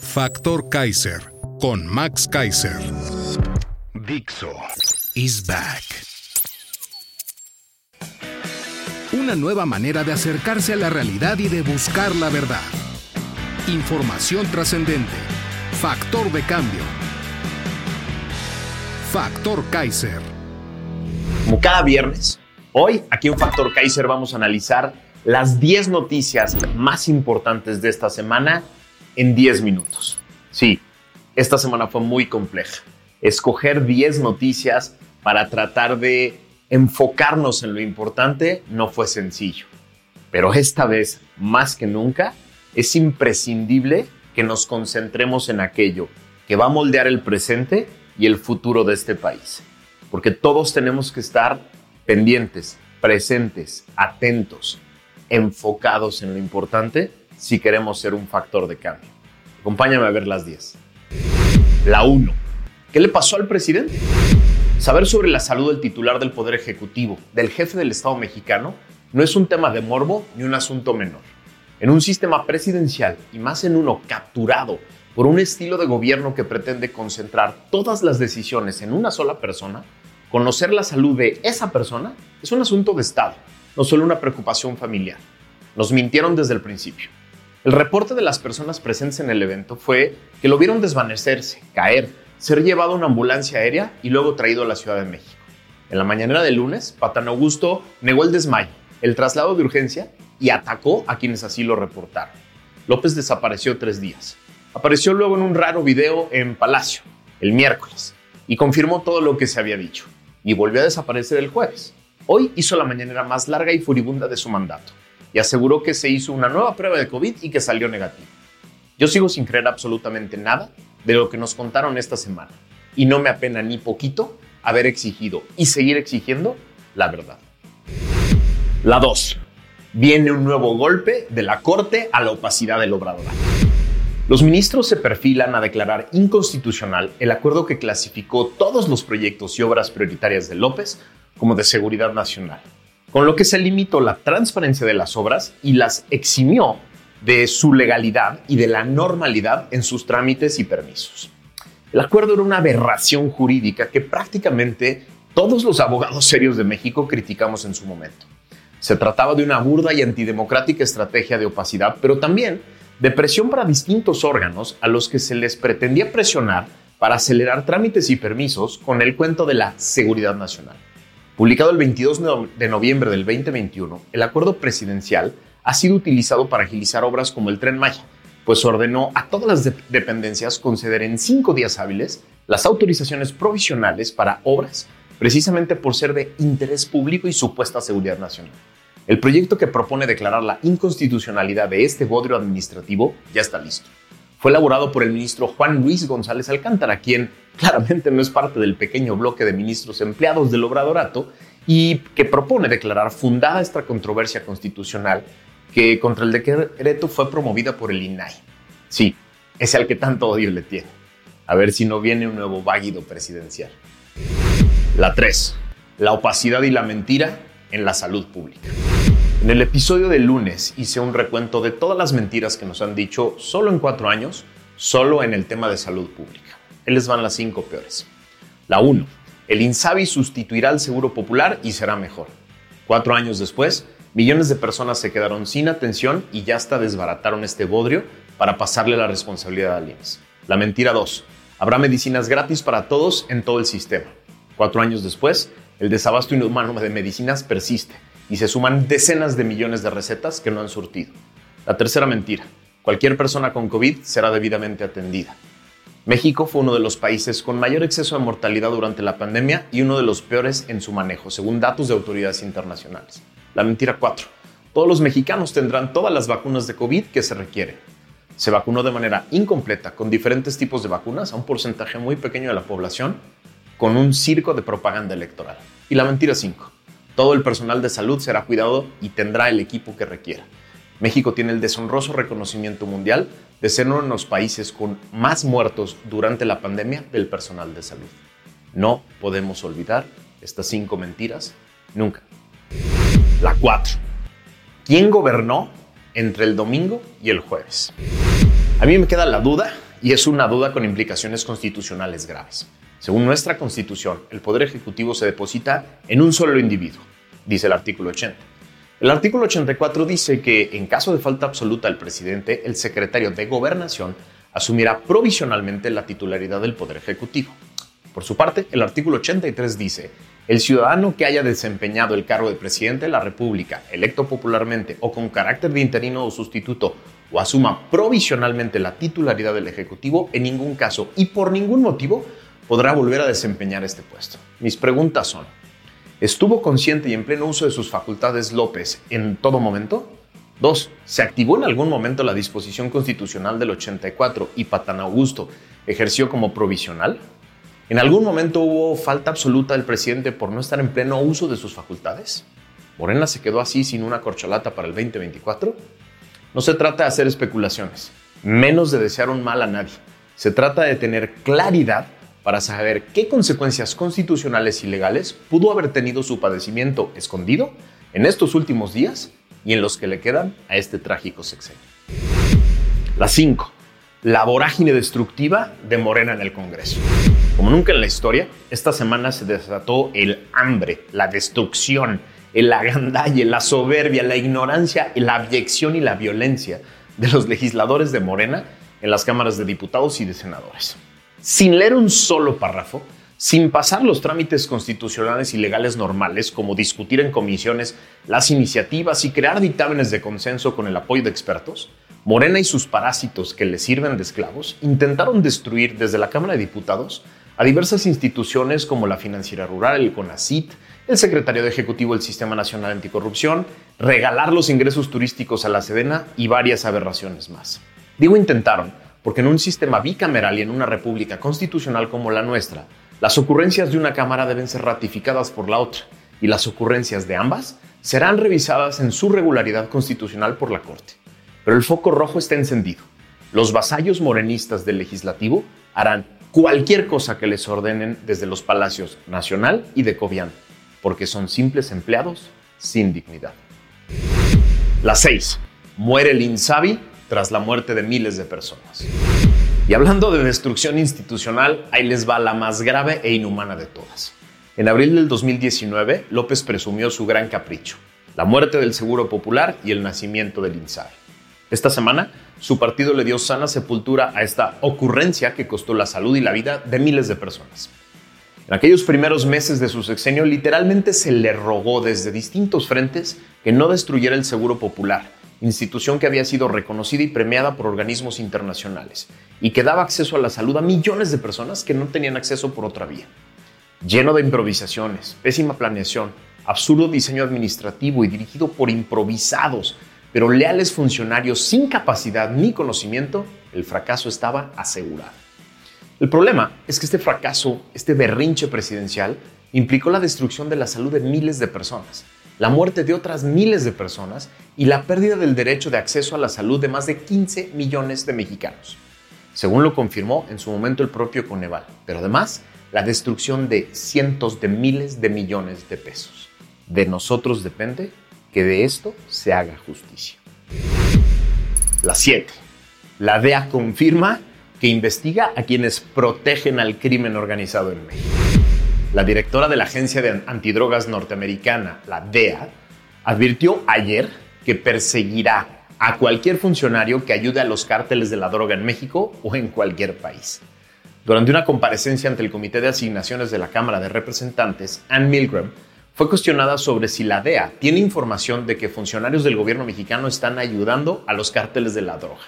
Factor Kaiser con Max Kaiser. Dixo is back. Una nueva manera de acercarse a la realidad y de buscar la verdad. Información trascendente. Factor de cambio. Factor Kaiser. Como cada viernes, hoy aquí en Factor Kaiser vamos a analizar las 10 noticias más importantes de esta semana en 10 minutos. Sí, esta semana fue muy compleja. Escoger 10 noticias para tratar de enfocarnos en lo importante no fue sencillo. Pero esta vez, más que nunca, es imprescindible que nos concentremos en aquello que va a moldear el presente y el futuro de este país. Porque todos tenemos que estar pendientes, presentes, atentos, enfocados en lo importante si queremos ser un factor de cambio. Acompáñame a ver las 10. La 1. ¿Qué le pasó al presidente? Saber sobre la salud del titular del Poder Ejecutivo, del jefe del Estado mexicano, no es un tema de morbo ni un asunto menor. En un sistema presidencial y más en uno capturado por un estilo de gobierno que pretende concentrar todas las decisiones en una sola persona, conocer la salud de esa persona es un asunto de Estado, no solo una preocupación familiar. Nos mintieron desde el principio. El reporte de las personas presentes en el evento fue que lo vieron desvanecerse, caer, ser llevado a una ambulancia aérea y luego traído a la Ciudad de México. En la mañanera del lunes, Patán Augusto negó el desmayo, el traslado de urgencia y atacó a quienes así lo reportaron. López desapareció tres días. Apareció luego en un raro video en Palacio, el miércoles, y confirmó todo lo que se había dicho. Y volvió a desaparecer el jueves. Hoy hizo la mañanera más larga y furibunda de su mandato y aseguró que se hizo una nueva prueba de COVID y que salió negativo. Yo sigo sin creer absolutamente nada de lo que nos contaron esta semana y no me apena ni poquito haber exigido y seguir exigiendo la verdad. La 2. Viene un nuevo golpe de la Corte a la opacidad del obrador. Los ministros se perfilan a declarar inconstitucional el acuerdo que clasificó todos los proyectos y obras prioritarias de López como de seguridad nacional con lo que se limitó la transparencia de las obras y las eximió de su legalidad y de la normalidad en sus trámites y permisos. El acuerdo era una aberración jurídica que prácticamente todos los abogados serios de México criticamos en su momento. Se trataba de una burda y antidemocrática estrategia de opacidad, pero también de presión para distintos órganos a los que se les pretendía presionar para acelerar trámites y permisos con el cuento de la seguridad nacional. Publicado el 22 de noviembre del 2021, el acuerdo presidencial ha sido utilizado para agilizar obras como el Tren Maya, pues ordenó a todas las dependencias conceder en cinco días hábiles las autorizaciones provisionales para obras, precisamente por ser de interés público y supuesta seguridad nacional. El proyecto que propone declarar la inconstitucionalidad de este bodrio administrativo ya está listo fue elaborado por el ministro Juan Luis González Alcántara, quien claramente no es parte del pequeño bloque de ministros empleados del Obradorato y que propone declarar fundada esta controversia constitucional que contra el decreto fue promovida por el INAI. Sí, ese al que tanto odio le tiene. A ver si no viene un nuevo váguido presidencial. La 3. La opacidad y la mentira en la salud pública. En el episodio del lunes hice un recuento de todas las mentiras que nos han dicho solo en cuatro años, solo en el tema de salud pública. Él les van las cinco peores. La 1. El INSABI sustituirá al Seguro Popular y será mejor. Cuatro años después, millones de personas se quedaron sin atención y ya hasta desbarataron este bodrio para pasarle la responsabilidad al IMSS. La mentira 2. Habrá medicinas gratis para todos en todo el sistema. Cuatro años después, el desabasto inhumano de medicinas persiste y se suman decenas de millones de recetas que no han surtido. La tercera mentira, cualquier persona con COVID será debidamente atendida. México fue uno de los países con mayor exceso de mortalidad durante la pandemia y uno de los peores en su manejo, según datos de autoridades internacionales. La mentira 4. Todos los mexicanos tendrán todas las vacunas de COVID que se requieren. se vacunó de manera incompleta con diferentes tipos de vacunas a un porcentaje muy pequeño de la población con un circo de propaganda electoral. Y la mentira 5. Todo el personal de salud será cuidado y tendrá el equipo que requiera. México tiene el deshonroso reconocimiento mundial de ser uno de los países con más muertos durante la pandemia del personal de salud. No podemos olvidar estas cinco mentiras nunca. La 4. ¿Quién gobernó entre el domingo y el jueves? A mí me queda la duda y es una duda con implicaciones constitucionales graves. Según nuestra constitución, el poder ejecutivo se deposita en un solo individuo, dice el artículo 80. El artículo 84 dice que en caso de falta absoluta del presidente, el secretario de gobernación asumirá provisionalmente la titularidad del poder ejecutivo. Por su parte, el artículo 83 dice, el ciudadano que haya desempeñado el cargo de presidente de la República, electo popularmente o con carácter de interino o sustituto, o asuma provisionalmente la titularidad del Ejecutivo, en ningún caso y por ningún motivo podrá volver a desempeñar este puesto. Mis preguntas son, ¿estuvo consciente y en pleno uso de sus facultades López en todo momento? Dos, ¿se activó en algún momento la disposición constitucional del 84 y Patán Augusto ejerció como provisional? ¿En algún momento hubo falta absoluta del presidente por no estar en pleno uso de sus facultades? ¿Morena se quedó así sin una corcholata para el 2024? No se trata de hacer especulaciones, menos de desear un mal a nadie. Se trata de tener claridad para saber qué consecuencias constitucionales y legales pudo haber tenido su padecimiento escondido en estos últimos días y en los que le quedan a este trágico sexenio. La 5 la vorágine destructiva de Morena en el Congreso. Como nunca en la historia, esta semana se desató el hambre, la destrucción, el agandalle, la soberbia, la ignorancia, la abyección y la violencia de los legisladores de Morena en las cámaras de diputados y de senadores. Sin leer un solo párrafo, sin pasar los trámites constitucionales y legales normales, como discutir en comisiones las iniciativas y crear dictámenes de consenso con el apoyo de expertos, Morena y sus parásitos que le sirven de esclavos intentaron destruir desde la Cámara de Diputados a diversas instituciones como la Financiera Rural, el CONACIT, el Secretario de Ejecutivo del Sistema Nacional Anticorrupción, regalar los ingresos turísticos a la Sedena y varias aberraciones más. Digo intentaron, porque en un sistema bicameral y en una república constitucional como la nuestra, las ocurrencias de una Cámara deben ser ratificadas por la otra y las ocurrencias de ambas serán revisadas en su regularidad constitucional por la Corte. Pero el foco rojo está encendido. Los vasallos morenistas del legislativo harán cualquier cosa que les ordenen desde los palacios nacional y de Cobián, porque son simples empleados sin dignidad. La 6. Muere el Insabi tras la muerte de miles de personas. Y hablando de destrucción institucional, ahí les va la más grave e inhumana de todas. En abril del 2019, López presumió su gran capricho, la muerte del Seguro Popular y el nacimiento del INSABI. Esta semana, su partido le dio sana sepultura a esta ocurrencia que costó la salud y la vida de miles de personas. En aquellos primeros meses de su sexenio, literalmente se le rogó desde distintos frentes que no destruyera el Seguro Popular, institución que había sido reconocida y premiada por organismos internacionales y que daba acceso a la salud a millones de personas que no tenían acceso por otra vía. Lleno de improvisaciones, pésima planeación, absurdo diseño administrativo y dirigido por improvisados pero leales funcionarios sin capacidad ni conocimiento, el fracaso estaba asegurado. El problema es que este fracaso, este berrinche presidencial, implicó la destrucción de la salud de miles de personas, la muerte de otras miles de personas y la pérdida del derecho de acceso a la salud de más de 15 millones de mexicanos, según lo confirmó en su momento el propio Coneval, pero además la destrucción de cientos de miles de millones de pesos. De nosotros depende que de esto se haga justicia. La 7. La DEA confirma que investiga a quienes protegen al crimen organizado en México. La directora de la Agencia de Antidrogas Norteamericana, la DEA, advirtió ayer que perseguirá a cualquier funcionario que ayude a los cárteles de la droga en México o en cualquier país. Durante una comparecencia ante el Comité de Asignaciones de la Cámara de Representantes, Ann Milgram fue cuestionada sobre si la DEA tiene información de que funcionarios del gobierno mexicano están ayudando a los cárteles de la droga.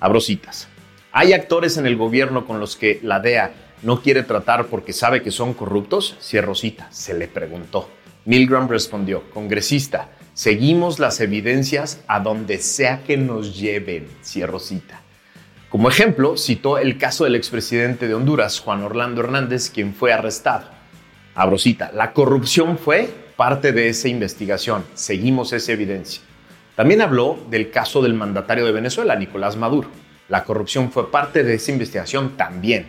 Abro citas. ¿Hay actores en el gobierno con los que la DEA no quiere tratar porque sabe que son corruptos? Cierro cita. Se le preguntó. Milgram respondió, congresista, seguimos las evidencias a donde sea que nos lleven. Cierro cita. Como ejemplo, citó el caso del expresidente de Honduras, Juan Orlando Hernández, quien fue arrestado. Abrosita, la corrupción fue parte de esa investigación. Seguimos esa evidencia. También habló del caso del mandatario de Venezuela, Nicolás Maduro. La corrupción fue parte de esa investigación también.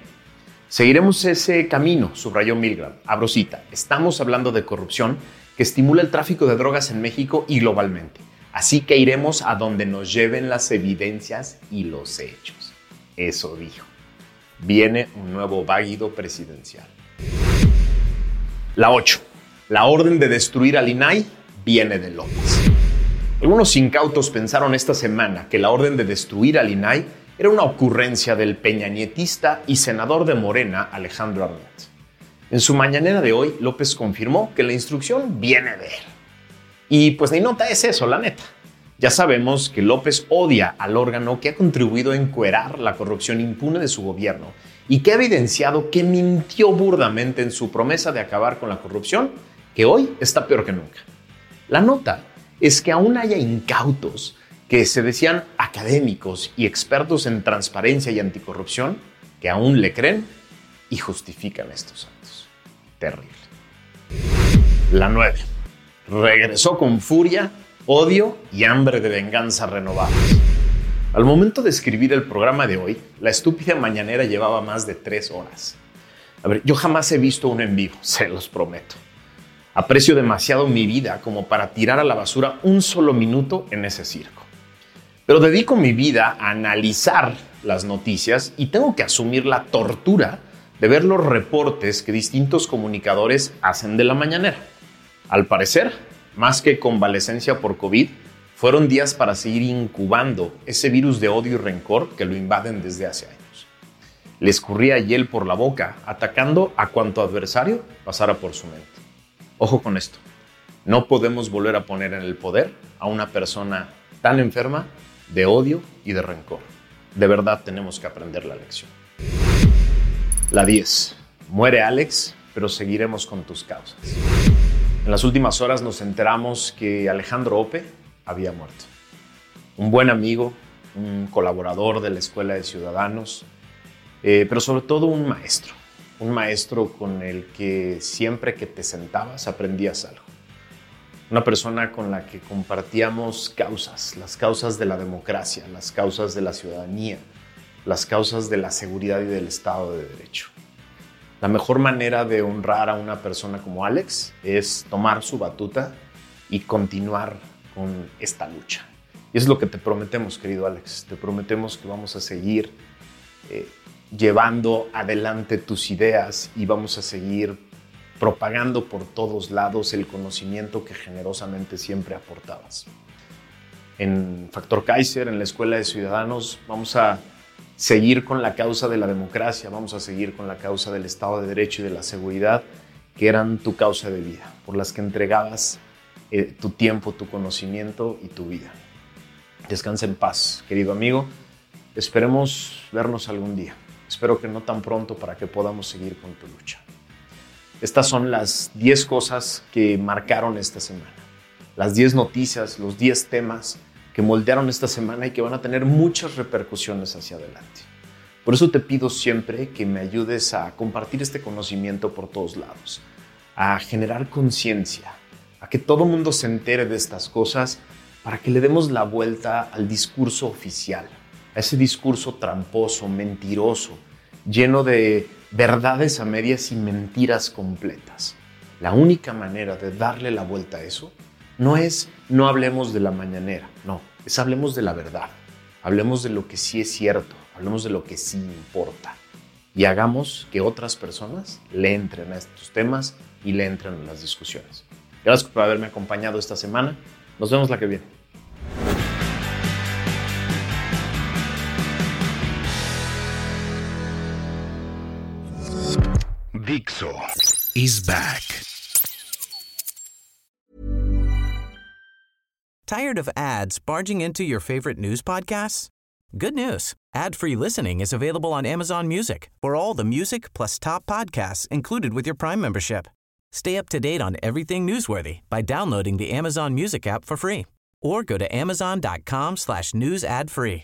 Seguiremos ese camino, subrayó Milgram. Abrosita, estamos hablando de corrupción que estimula el tráfico de drogas en México y globalmente. Así que iremos a donde nos lleven las evidencias y los hechos. Eso dijo. Viene un nuevo váguido presidencial. La 8. La orden de destruir al INAI viene de López. Algunos incautos pensaron esta semana que la orden de destruir al INAI era una ocurrencia del peñanietista y senador de Morena, Alejandro Arnett. En su mañanera de hoy, López confirmó que la instrucción viene de él. Y pues ni nota es eso, la neta. Ya sabemos que López odia al órgano que ha contribuido a encuerar la corrupción impune de su gobierno y que ha evidenciado que mintió burdamente en su promesa de acabar con la corrupción, que hoy está peor que nunca. La nota es que aún haya incautos que se decían académicos y expertos en transparencia y anticorrupción que aún le creen y justifican estos actos. Terrible. La 9. Regresó con furia odio y hambre de venganza renovadas. Al momento de escribir el programa de hoy, la estúpida mañanera llevaba más de tres horas. A ver, yo jamás he visto uno en vivo, se los prometo. Aprecio demasiado mi vida como para tirar a la basura un solo minuto en ese circo. Pero dedico mi vida a analizar las noticias y tengo que asumir la tortura de ver los reportes que distintos comunicadores hacen de la mañanera. Al parecer, más que convalecencia por COVID, fueron días para seguir incubando ese virus de odio y rencor que lo invaden desde hace años. Le escurría hiel por la boca, atacando a cuanto adversario pasara por su mente. Ojo con esto, no podemos volver a poner en el poder a una persona tan enferma de odio y de rencor. De verdad tenemos que aprender la lección. La 10. Muere Alex, pero seguiremos con tus causas. En las últimas horas nos enteramos que Alejandro Ope había muerto. Un buen amigo, un colaborador de la Escuela de Ciudadanos, eh, pero sobre todo un maestro. Un maestro con el que siempre que te sentabas aprendías algo. Una persona con la que compartíamos causas, las causas de la democracia, las causas de la ciudadanía, las causas de la seguridad y del Estado de Derecho. La mejor manera de honrar a una persona como Alex es tomar su batuta y continuar con esta lucha. Y es lo que te prometemos, querido Alex. Te prometemos que vamos a seguir eh, llevando adelante tus ideas y vamos a seguir propagando por todos lados el conocimiento que generosamente siempre aportabas. En Factor Kaiser, en la Escuela de Ciudadanos, vamos a seguir con la causa de la democracia, vamos a seguir con la causa del Estado de Derecho y de la seguridad, que eran tu causa de vida, por las que entregabas eh, tu tiempo, tu conocimiento y tu vida. Descansa en paz, querido amigo. Esperemos vernos algún día. Espero que no tan pronto para que podamos seguir con tu lucha. Estas son las 10 cosas que marcaron esta semana. Las 10 noticias, los 10 temas que moldearon esta semana y que van a tener muchas repercusiones hacia adelante. Por eso te pido siempre que me ayudes a compartir este conocimiento por todos lados, a generar conciencia, a que todo mundo se entere de estas cosas para que le demos la vuelta al discurso oficial, a ese discurso tramposo, mentiroso, lleno de verdades a medias y mentiras completas. La única manera de darle la vuelta a eso no es no hablemos de la mañanera, no, es hablemos de la verdad, hablemos de lo que sí es cierto, hablemos de lo que sí importa y hagamos que otras personas le entren a estos temas y le entren a las discusiones. Gracias por haberme acompañado esta semana. Nos vemos la que viene. Dixo is back. Tired of ads barging into your favorite news podcasts? Good news. Ad-free listening is available on Amazon Music for all the music plus top podcasts included with your Prime membership. Stay up to date on everything newsworthy by downloading the Amazon Music app for free or go to amazon.com slash news ad free.